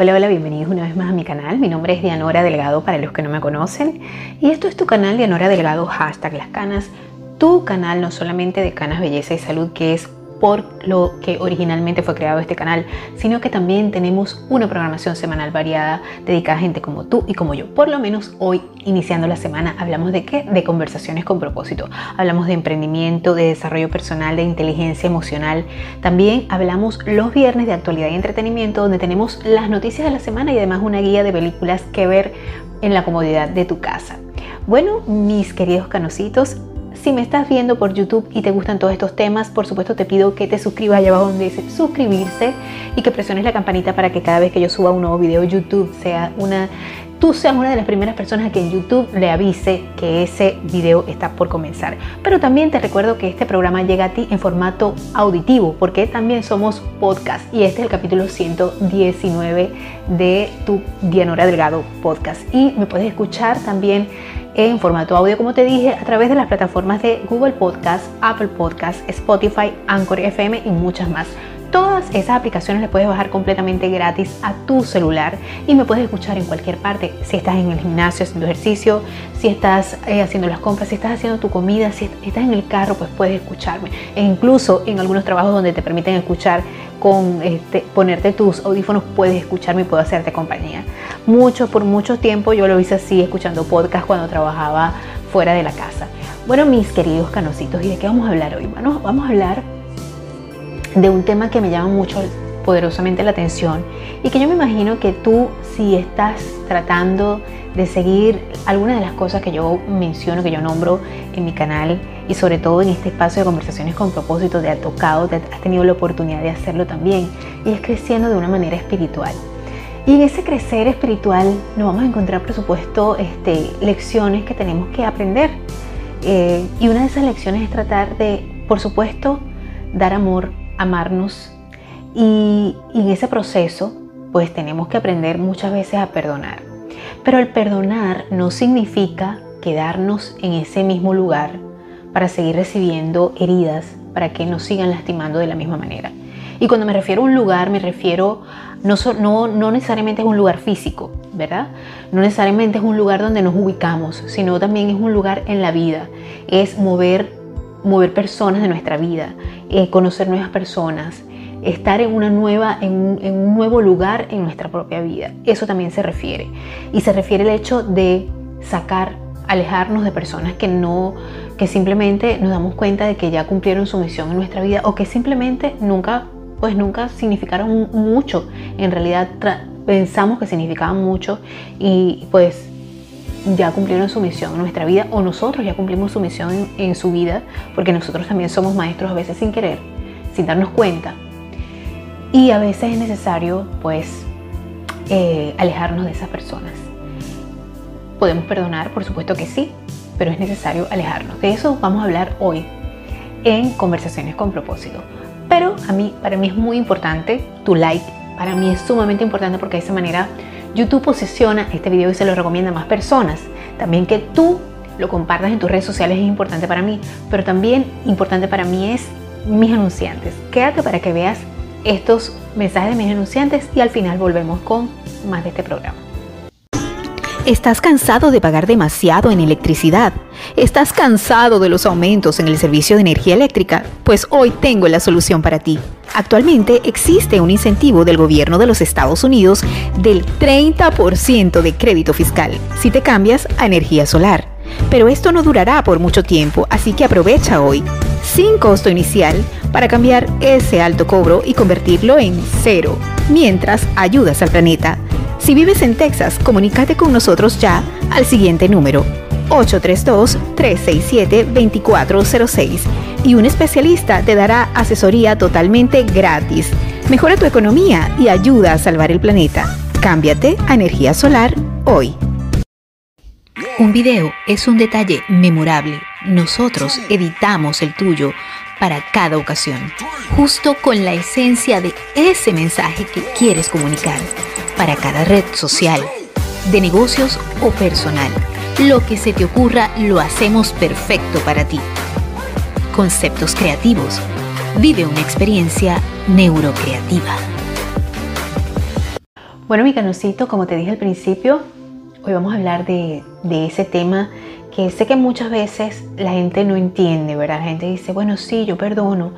Hola, hola, bienvenidos una vez más a mi canal. Mi nombre es Dianora Delgado para los que no me conocen. Y esto es tu canal Dianora Delgado, hashtag las canas. Tu canal no solamente de canas, belleza y salud, que es por lo que originalmente fue creado este canal, sino que también tenemos una programación semanal variada dedicada a gente como tú y como yo. Por lo menos hoy, iniciando la semana, hablamos de qué? De conversaciones con propósito. Hablamos de emprendimiento, de desarrollo personal, de inteligencia emocional. También hablamos los viernes de actualidad y entretenimiento, donde tenemos las noticias de la semana y además una guía de películas que ver en la comodidad de tu casa. Bueno, mis queridos canositos, si me estás viendo por YouTube y te gustan todos estos temas, por supuesto te pido que te suscribas allá abajo donde dice suscribirse y que presiones la campanita para que cada vez que yo suba un nuevo video YouTube sea una tú seas una de las primeras personas a que en YouTube le avise que ese video está por comenzar. Pero también te recuerdo que este programa llega a ti en formato auditivo, porque también somos podcast y este es el capítulo 119 de tu Dianora Delgado podcast. Y me puedes escuchar también en formato audio, como te dije, a través de las plataformas de Google Podcast, Apple Podcast, Spotify, Anchor FM y muchas más. Todas esas aplicaciones las puedes bajar completamente gratis a tu celular y me puedes escuchar en cualquier parte. Si estás en el gimnasio haciendo ejercicio, si estás eh, haciendo las compras, si estás haciendo tu comida, si estás en el carro, pues puedes escucharme. E incluso en algunos trabajos donde te permiten escuchar con este, ponerte tus audífonos, puedes escucharme y puedo hacerte compañía. Mucho, por mucho tiempo yo lo hice así, escuchando podcast cuando trabajaba fuera de la casa. Bueno, mis queridos canositos, ¿y de qué vamos a hablar hoy? Bueno, vamos a hablar de un tema que me llama mucho poderosamente la atención y que yo me imagino que tú si estás tratando de seguir algunas de las cosas que yo menciono, que yo nombro en mi canal y sobre todo en este espacio de conversaciones con propósito, te ha tocado, te has tenido la oportunidad de hacerlo también y es creciendo de una manera espiritual. Y en ese crecer espiritual nos vamos a encontrar, por supuesto, este, lecciones que tenemos que aprender. Eh, y una de esas lecciones es tratar de, por supuesto, dar amor, amarnos. Y, en ese proceso, pues tenemos que aprender muchas veces a perdonar. Pero el perdonar no significa quedarnos en ese mismo lugar para seguir recibiendo heridas, para que nos sigan lastimando de la misma manera. Y cuando me refiero a un lugar, me refiero no, no, no necesariamente es un lugar físico, ¿verdad? No necesariamente es un lugar donde nos ubicamos, sino también es un lugar en la vida. Es mover, mover personas de nuestra vida, eh, conocer nuevas personas, estar en, una nueva, en un, nuevo lugar en nuestra propia vida. Eso también se refiere. Y se refiere el hecho de sacar, alejarnos de personas que no, que simplemente nos damos cuenta de que ya cumplieron su misión en nuestra vida o que simplemente nunca, pues nunca significaron mucho. En realidad pensamos que significaban mucho y pues ya cumplieron su misión en nuestra vida o nosotros ya cumplimos su misión en, su vida porque nosotros también somos maestros a veces sin querer, sin darnos cuenta y a veces es necesario, pues, eh, alejarnos de esas personas. Podemos perdonar, por supuesto que sí, pero es necesario alejarnos. De eso vamos a hablar hoy en conversaciones con propósito. Pero a mí, para mí es muy importante tu like. Para mí es sumamente importante porque de esa manera YouTube posiciona este video y se lo recomienda a más personas. También que tú lo compartas en tus redes sociales es importante para mí, pero también importante para mí es mis anunciantes. Quédate para que veas estos mensajes de mis anunciantes y al final volvemos con más de este programa. ¿Estás cansado de pagar demasiado en electricidad? ¿Estás cansado de los aumentos en el servicio de energía eléctrica? Pues hoy tengo la solución para ti. Actualmente existe un incentivo del gobierno de los Estados Unidos del 30% de crédito fiscal si te cambias a energía solar. Pero esto no durará por mucho tiempo, así que aprovecha hoy sin costo inicial para cambiar ese alto cobro y convertirlo en cero, mientras ayudas al planeta. Si vives en Texas, comunícate con nosotros ya al siguiente número 832-367-2406 y un especialista te dará asesoría totalmente gratis. Mejora tu economía y ayuda a salvar el planeta. Cámbiate a energía solar hoy. Un video es un detalle memorable. Nosotros editamos el tuyo para cada ocasión, justo con la esencia de ese mensaje que quieres comunicar, para cada red social, de negocios o personal. Lo que se te ocurra lo hacemos perfecto para ti. Conceptos creativos. Vive una experiencia neurocreativa. Bueno, mi canocito, como te dije al principio, hoy vamos a hablar de, ese tema que sé que muchas veces la gente no entiende, ¿verdad? La gente dice, bueno, sí, yo perdono,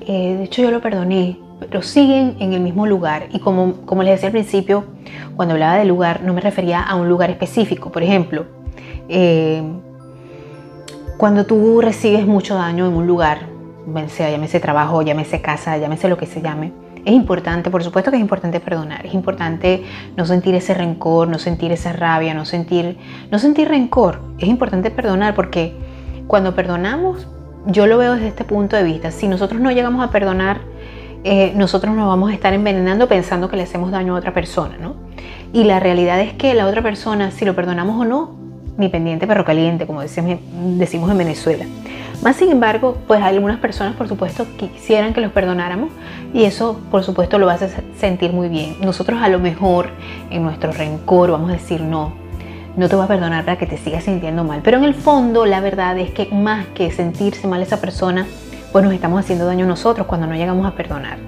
eh, de hecho yo lo perdoné, pero siguen en el mismo lugar. Y como, como les decía al principio, cuando hablaba de lugar, no me refería a un lugar específico. Por ejemplo, eh, cuando tú recibes mucho daño en un lugar, sea llámese trabajo, llámese casa, llámese lo que se llame, es importante, por supuesto que es importante perdonar, es importante no sentir ese rencor, no sentir esa rabia, no sentir, no sentir rencor. Es importante perdonar porque cuando perdonamos, yo lo veo desde este punto de vista, si nosotros no llegamos a perdonar, eh, nosotros nos vamos a estar envenenando pensando que le hacemos daño a otra persona, ¿no? Y la realidad es que la otra persona, si lo perdonamos o no, ni pendiente perro caliente, como decimos en Venezuela. Más sin embargo, pues algunas personas por supuesto quisieran que los perdonáramos y eso por supuesto lo hace sentir muy bien. Nosotros a lo mejor en nuestro rencor vamos a decir no, no te voy a perdonar para que te sigas sintiendo mal. Pero en el fondo la verdad es que más que sentirse mal esa persona, pues nos estamos haciendo daño nosotros cuando no llegamos a perdonar.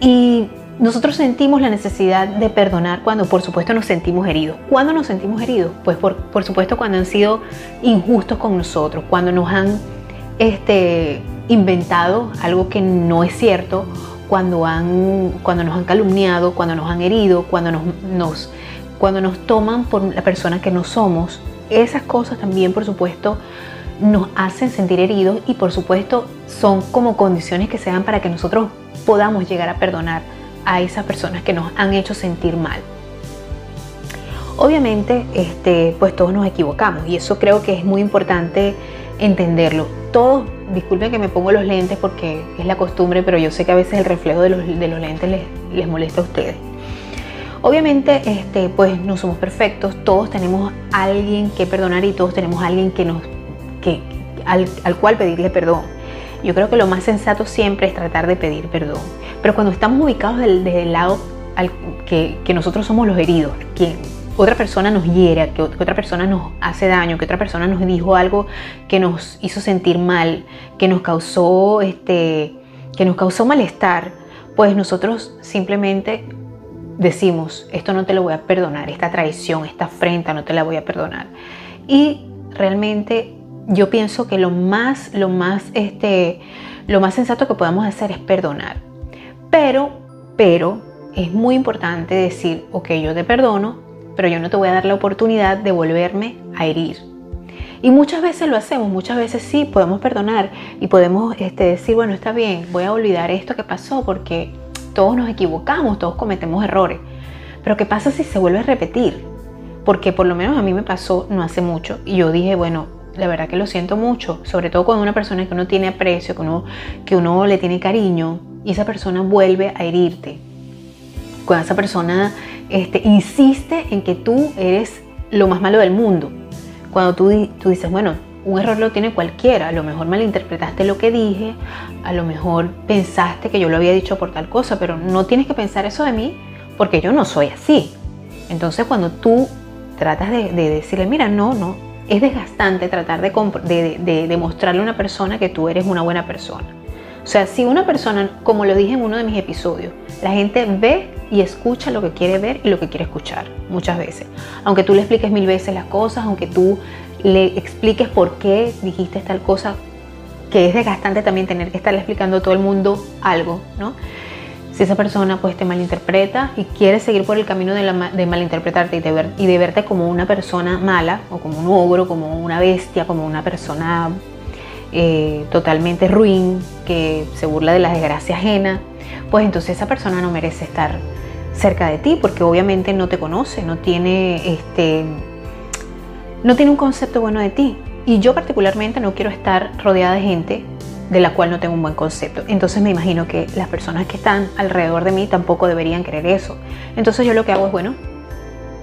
Y nosotros sentimos la necesidad de perdonar cuando por supuesto nos sentimos heridos. ¿Cuándo nos sentimos heridos? Pues por, por supuesto cuando han sido injustos con nosotros, cuando nos han este, inventado algo que no es cierto, cuando, han, cuando nos han calumniado, cuando nos han herido, cuando nos, nos, cuando nos toman por la persona que no somos. Esas cosas también por supuesto nos hacen sentir heridos y por supuesto son como condiciones que se dan para que nosotros podamos llegar a perdonar a esas personas que nos han hecho sentir mal. Obviamente, este, pues todos nos equivocamos y eso creo que es muy importante entenderlo. Todos, disculpen que me pongo los lentes porque es la costumbre, pero yo sé que a veces el reflejo de los, lentes les, les, molesta a ustedes. Obviamente, este, pues no somos perfectos, todos tenemos a alguien que perdonar y todos tenemos a alguien que nos, que, al, al cual pedirle perdón. Yo creo que lo más sensato siempre es tratar de pedir perdón. Pero cuando estamos ubicados desde el lado al que, nosotros somos los heridos, que otra persona nos hiera, que, otra persona nos hace daño, que otra persona nos dijo algo que nos hizo sentir mal, que nos causó, este, que nos causó malestar, pues nosotros simplemente decimos, esto no te lo voy a perdonar, esta traición, esta afrenta no te la voy a perdonar. Y realmente yo pienso que lo más, lo más, este, lo más sensato que podamos hacer es perdonar. Pero, pero, es muy importante decir, ok, yo te perdono, pero yo no te voy a dar la oportunidad de volverme a herir. Y muchas veces lo hacemos, muchas veces sí podemos perdonar y podemos este, decir, bueno, está bien, voy a olvidar esto que pasó porque todos nos equivocamos, todos cometemos errores. Pero ¿qué pasa si se vuelve a repetir? Porque por lo menos a mí me pasó no hace mucho y yo dije, bueno, la verdad que lo siento mucho, sobre todo con una persona que uno tiene aprecio, que uno, que uno le tiene cariño y esa persona vuelve a herirte. Cuando esa persona este, insiste en que tú eres lo más malo del mundo. Cuando tú, tú dices, bueno, un error lo tiene cualquiera, a lo mejor malinterpretaste lo que dije, a lo mejor pensaste que yo lo había dicho por tal cosa, pero no tienes que pensar eso de mí porque yo no soy así. Entonces cuando tú tratas de, de decirle, mira, no, no, es desgastante tratar de, de, demostrarle a una persona que tú eres una buena persona. O sea, si una persona, como lo dije en uno de mis episodios, la gente ve y escucha lo que quiere ver y lo que quiere escuchar, muchas veces. Aunque tú le expliques mil veces las cosas, aunque tú le expliques por qué dijiste tal cosa, que es desgastante también tener que estarle explicando a todo el mundo algo, ¿no? Si esa persona pues te malinterpreta y quiere seguir por el camino de, malinterpretarte y de, ver, y de verte como una persona mala o como un ogro, como una bestia, como una persona eh, totalmente ruin que se burla de la desgracia ajena, pues entonces esa persona no merece estar cerca de ti porque obviamente no te conoce, no tiene este no tiene un concepto bueno de ti. Y yo particularmente no quiero estar rodeada de gente de la cual no tengo un buen concepto. Entonces me imagino que las personas que están alrededor de mí tampoco deberían querer eso. Entonces yo lo que hago es, bueno,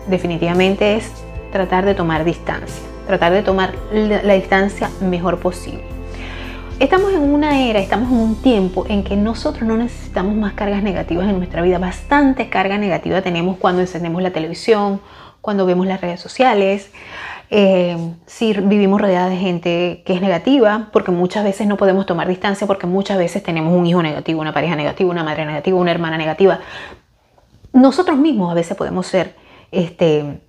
definitivamente es tratar de tomar distancia, tratar de tomar la, distancia mejor posible. Estamos en una era, estamos en un tiempo en que nosotros no necesitamos más cargas negativas en nuestra vida. Bastante carga negativa tenemos cuando encendemos la televisión, cuando vemos las redes sociales. Eh, si vivimos rodeadas de gente que es negativa, porque muchas veces no podemos tomar distancia, porque muchas veces tenemos un hijo negativo, una pareja negativa, una madre negativa, una hermana negativa. Nosotros mismos a veces podemos ser este,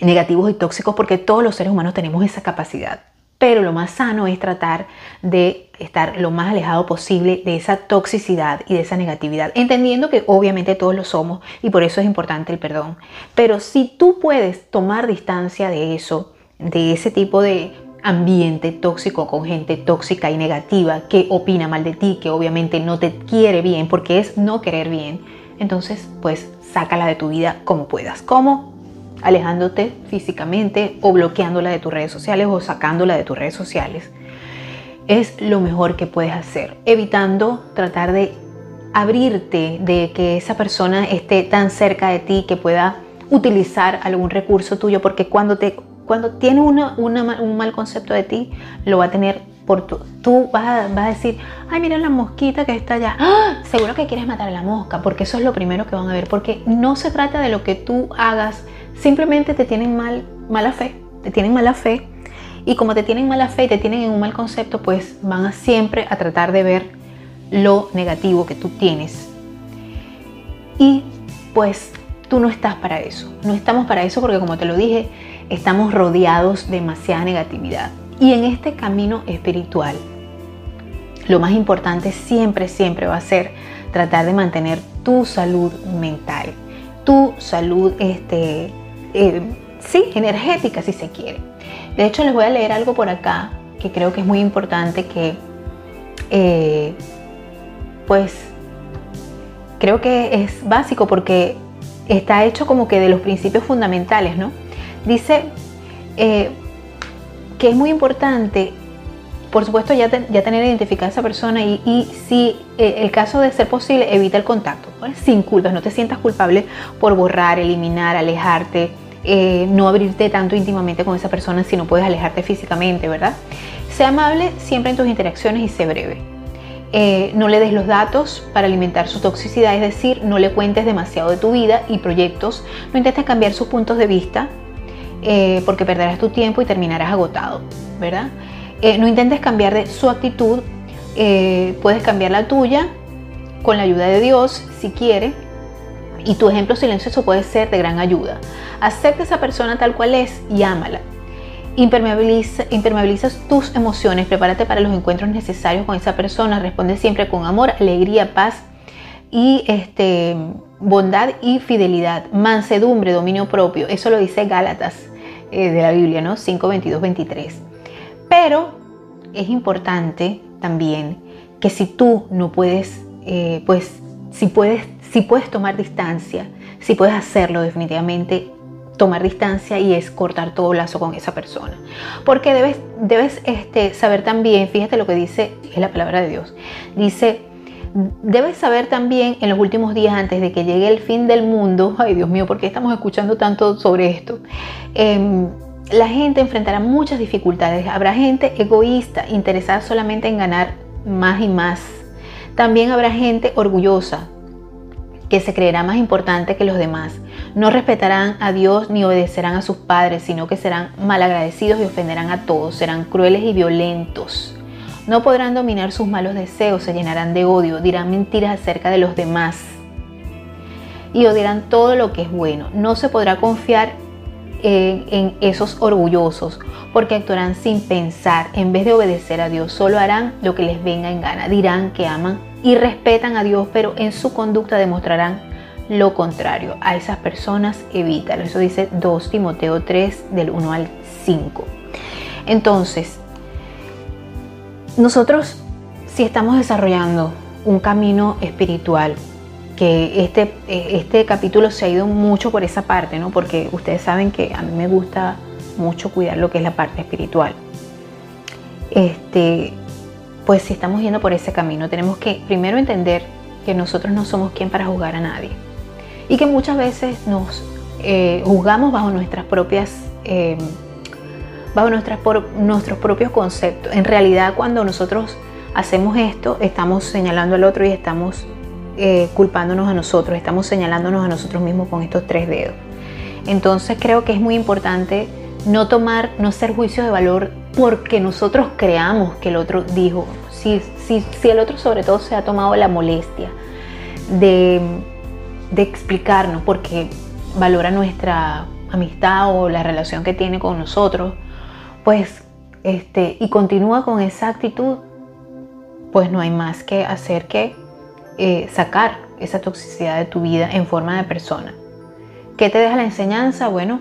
negativos y tóxicos porque todos los seres humanos tenemos esa capacidad. Pero lo más sano es tratar de estar lo más alejado posible de esa toxicidad y de esa negatividad, entendiendo que obviamente todos lo somos y por eso es importante el perdón. Pero si tú puedes tomar distancia de eso, de ese tipo de ambiente tóxico con gente tóxica y negativa que opina mal de ti, que obviamente no te quiere bien, porque es no querer bien, entonces pues sácala de tu vida como puedas. ¿Cómo? Alejándote físicamente o bloqueándola de tus redes sociales o sacándola de tus redes sociales. Es lo mejor que puedes hacer, evitando tratar de abrirte, de que esa persona esté tan cerca de ti que pueda utilizar algún recurso tuyo, porque cuando, te, cuando tiene una, un mal concepto de ti, lo va a tener por tu, tú vas a, vas a, decir, ay, mira la mosquita que está allá, ¡Ah! seguro que quieres matar a la mosca, porque eso es lo primero que van a ver, porque no se trata de lo que tú hagas simplemente te tienen mal, mala fe, te tienen mala fe y como te tienen mala fe y te tienen en un mal concepto, pues van a siempre a tratar de ver lo negativo que tú tienes. Y pues tú no estás para eso, no estamos para eso porque como te lo dije, estamos rodeados de demasiada negatividad. Y en este camino espiritual, lo más importante siempre, siempre va a ser tratar de mantener tu salud mental, tu salud este, eh, sí, energética si se quiere. De hecho, les voy a leer algo por acá que creo que es muy importante que, eh, pues, creo que es básico porque está hecho como que de los principios fundamentales, ¿no? Dice eh, que es muy importante, por supuesto, ya, ya tener identificada a esa persona y, si el caso de ser posible, evita el contacto, sin culpas, no te sientas culpable por borrar, eliminar, alejarte, eh, no abrirte tanto íntimamente con esa persona si no puedes alejarte físicamente, ¿verdad? Sé amable siempre en tus interacciones y sé breve. Eh, no le des los datos para alimentar su toxicidad, es decir, no le cuentes demasiado de tu vida y proyectos, no intentes cambiar sus puntos de vista eh, porque perderás tu tiempo y terminarás agotado, ¿verdad? no intentes cambiar de su actitud, puedes cambiar la tuya con la ayuda de Dios si quiere, y tu ejemplo silencioso puede ser de gran ayuda. Acepta a esa persona tal cual es y ámala. Impermeabiliza, impermeabilizas tus emociones, prepárate para los encuentros necesarios con esa persona, responde siempre con amor, alegría, paz y este, bondad y fidelidad, mansedumbre, dominio propio. Eso lo dice Gálatas eh, de la Biblia, ¿no? 5, 22, 23. Pero es importante también que si tú no puedes, eh, pues si puedes si puedes tomar distancia, si puedes hacerlo definitivamente, tomar distancia y es cortar todo lazo con esa persona. Porque debes, debes este, saber también, fíjate lo que dice, es la palabra de Dios, dice, debes saber también en los últimos días antes de que llegue el fin del mundo, ay Dios mío, ¿por qué estamos escuchando tanto sobre esto? Em, la gente enfrentará muchas dificultades, habrá gente egoísta, interesada solamente en ganar más y más. También habrá gente orgullosa, que se creerá más importante que los demás. No respetarán a Dios ni obedecerán a sus padres, sino que serán malagradecidos y ofenderán a todos, serán crueles y violentos. No podrán dominar sus malos deseos, se llenarán de odio, dirán mentiras acerca de los demás y odiarán todo lo que es bueno. No se podrá confiar en, en, esos orgullosos, porque actuarán sin pensar. En vez de obedecer a Dios, solo harán lo que les venga en gana. Dirán que aman y respetan a Dios, pero en su conducta demostrarán lo contrario. A esas personas evítalo. Eso dice 2 Timoteo 3 del 1 al 5. Entonces, nosotros si estamos desarrollando un camino espiritual, que este, este capítulo se ha ido mucho por esa parte, ¿no? Porque ustedes saben que a mí me gusta mucho cuidar lo que es la parte espiritual. Este, pues si estamos yendo por ese camino, tenemos que primero entender que nosotros no somos quien para juzgar a nadie y que muchas veces nos eh, juzgamos bajo nuestras propias eh, bajo nuestras, nuestros propios conceptos. En realidad, cuando nosotros hacemos esto, estamos señalando al otro y estamos eh, culpándonos a nosotros, estamos señalándonos a nosotros mismos con estos tres dedos. Entonces creo que es muy importante no tomar, no hacer juicios de valor porque nosotros creamos que el otro dijo. Si, si, si el otro sobre todo se ha tomado la molestia de, de explicarnos porque valora nuestra amistad o la relación que tiene con nosotros, pues este, y continúa con esa actitud, pues no hay más que hacer que eh, sacar esa toxicidad de tu vida en forma de persona. ¿Qué te deja la enseñanza? Bueno,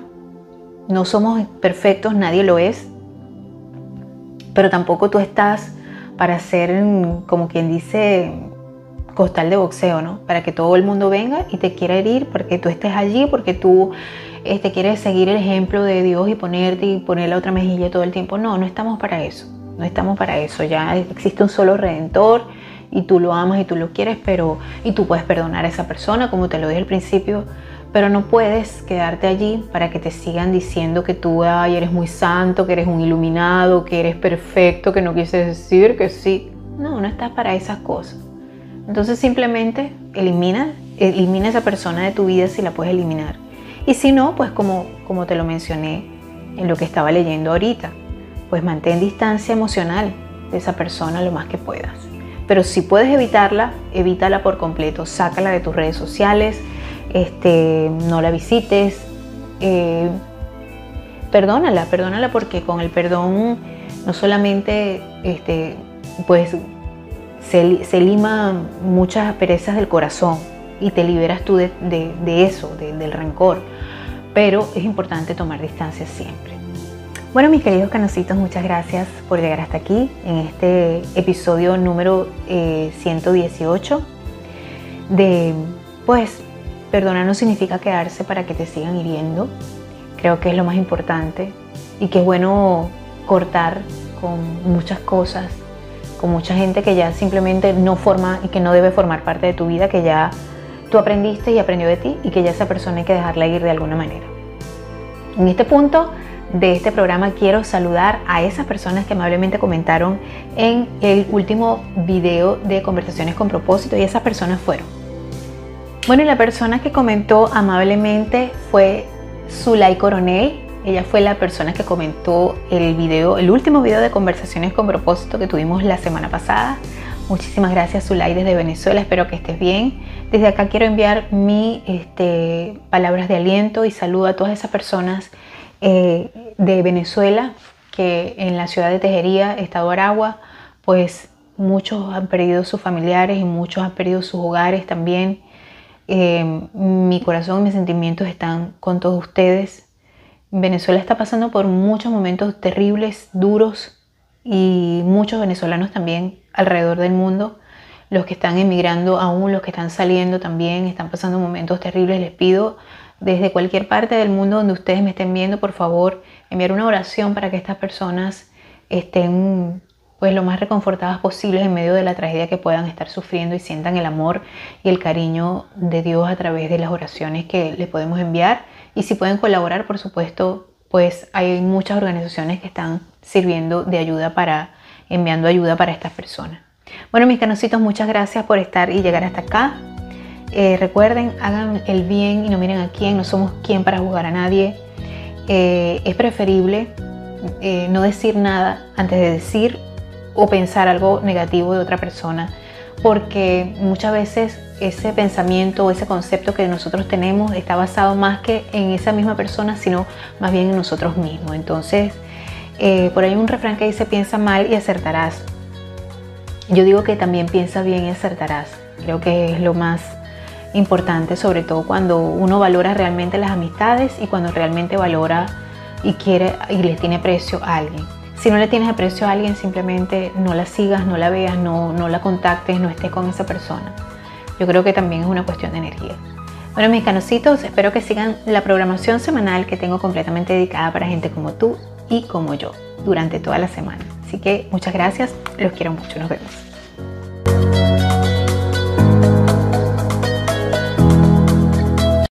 no somos perfectos, nadie lo es, pero tampoco tú estás para ser, como quien dice, costal de boxeo, ¿no? Para que todo el mundo venga y te quiera herir, porque tú estés allí, porque tú este, quieres seguir el ejemplo de Dios y ponerte y poner la otra mejilla todo el tiempo. No, no estamos para eso, no estamos para eso. Ya existe un solo redentor y tú lo amas y tú lo quieres, pero y tú puedes perdonar a esa persona, como te lo dije al principio, pero no puedes quedarte allí para que te sigan diciendo que tú eres muy santo, que eres un iluminado, que eres perfecto, que no quieres decir que sí. No, no estás para esas cosas. Entonces simplemente elimina, elimina esa persona de tu vida si la puedes eliminar. Y si no, pues como, como te lo mencioné en lo que estaba leyendo ahorita, pues mantén distancia emocional de esa persona lo más que puedas. Pero si puedes evitarla, evítala por completo, sácala de tus redes sociales, este, no la visites, eh, perdónala, perdónala porque con el perdón no solamente este, pues se, lima muchas perezas del corazón y te liberas tú de, eso, del rencor, pero es importante tomar distancia siempre. Bueno, mis queridos canositos, muchas gracias por llegar hasta aquí en este episodio número 118 eh, de, pues, perdonar no significa quedarse para que te sigan hiriendo. Creo que es lo más importante y que es bueno cortar con muchas cosas, con mucha gente que ya simplemente no forma y que no debe formar parte de tu vida, que ya tú aprendiste y aprendió de ti y que ya esa persona hay que dejarla ir de alguna manera. En este punto de este programa quiero saludar a esas personas que amablemente comentaron en el último video de conversaciones con propósito y esas personas fueron. Bueno, y la persona que comentó amablemente fue Zulay Coronel. Ella fue la persona que comentó el video, el último video de conversaciones con propósito que tuvimos la semana pasada. Muchísimas gracias Zulay desde Venezuela, espero que estés bien. Desde acá quiero enviar mi este, palabras de aliento y saludo a todas esas personas eh, de Venezuela, que en la ciudad de Tejería, Estado Aragua, pues muchos han perdido sus familiares y muchos han perdido sus hogares también. Eh, mi corazón y mis sentimientos están con todos ustedes. Venezuela está pasando por muchos momentos terribles, duros y muchos venezolanos también alrededor del mundo. Los que están emigrando aún, los que están saliendo también, están pasando momentos terribles. Les pido desde cualquier parte del mundo donde ustedes me estén viendo, por favor, enviar una oración para que estas personas estén pues lo más reconfortadas posibles en medio de la tragedia que puedan estar sufriendo y sientan el amor y el cariño de Dios a través de las oraciones que les podemos enviar. Y si pueden colaborar, por supuesto, pues hay muchas organizaciones que están sirviendo de ayuda para, enviando ayuda para estas personas. Bueno, mis canositos, muchas gracias por estar y llegar hasta acá. Eh, recuerden, hagan el bien y no miren a quién, no somos quien para juzgar a nadie. Eh, es preferible eh, no decir nada antes de decir o pensar algo negativo de otra persona, porque muchas veces ese pensamiento o ese concepto que nosotros tenemos está basado más que en esa misma persona, sino más bien en nosotros mismos. Entonces, por ahí hay un refrán que dice piensa mal y acertarás. Yo digo que también piensa bien y acertarás. Creo que es lo más importante, sobre todo cuando uno valora realmente las amistades y cuando realmente valora y quiere y le tiene precio a alguien. Si no le tienes aprecio a alguien, simplemente no la sigas, no la veas, no, no la contactes, no estés con esa persona. Yo creo que también es una cuestión de energía. Bueno, mis canositos, espero que sigan la programación semanal que tengo completamente dedicada para gente como tú y como yo durante toda la semana. Así que muchas gracias, los quiero mucho, nos vemos.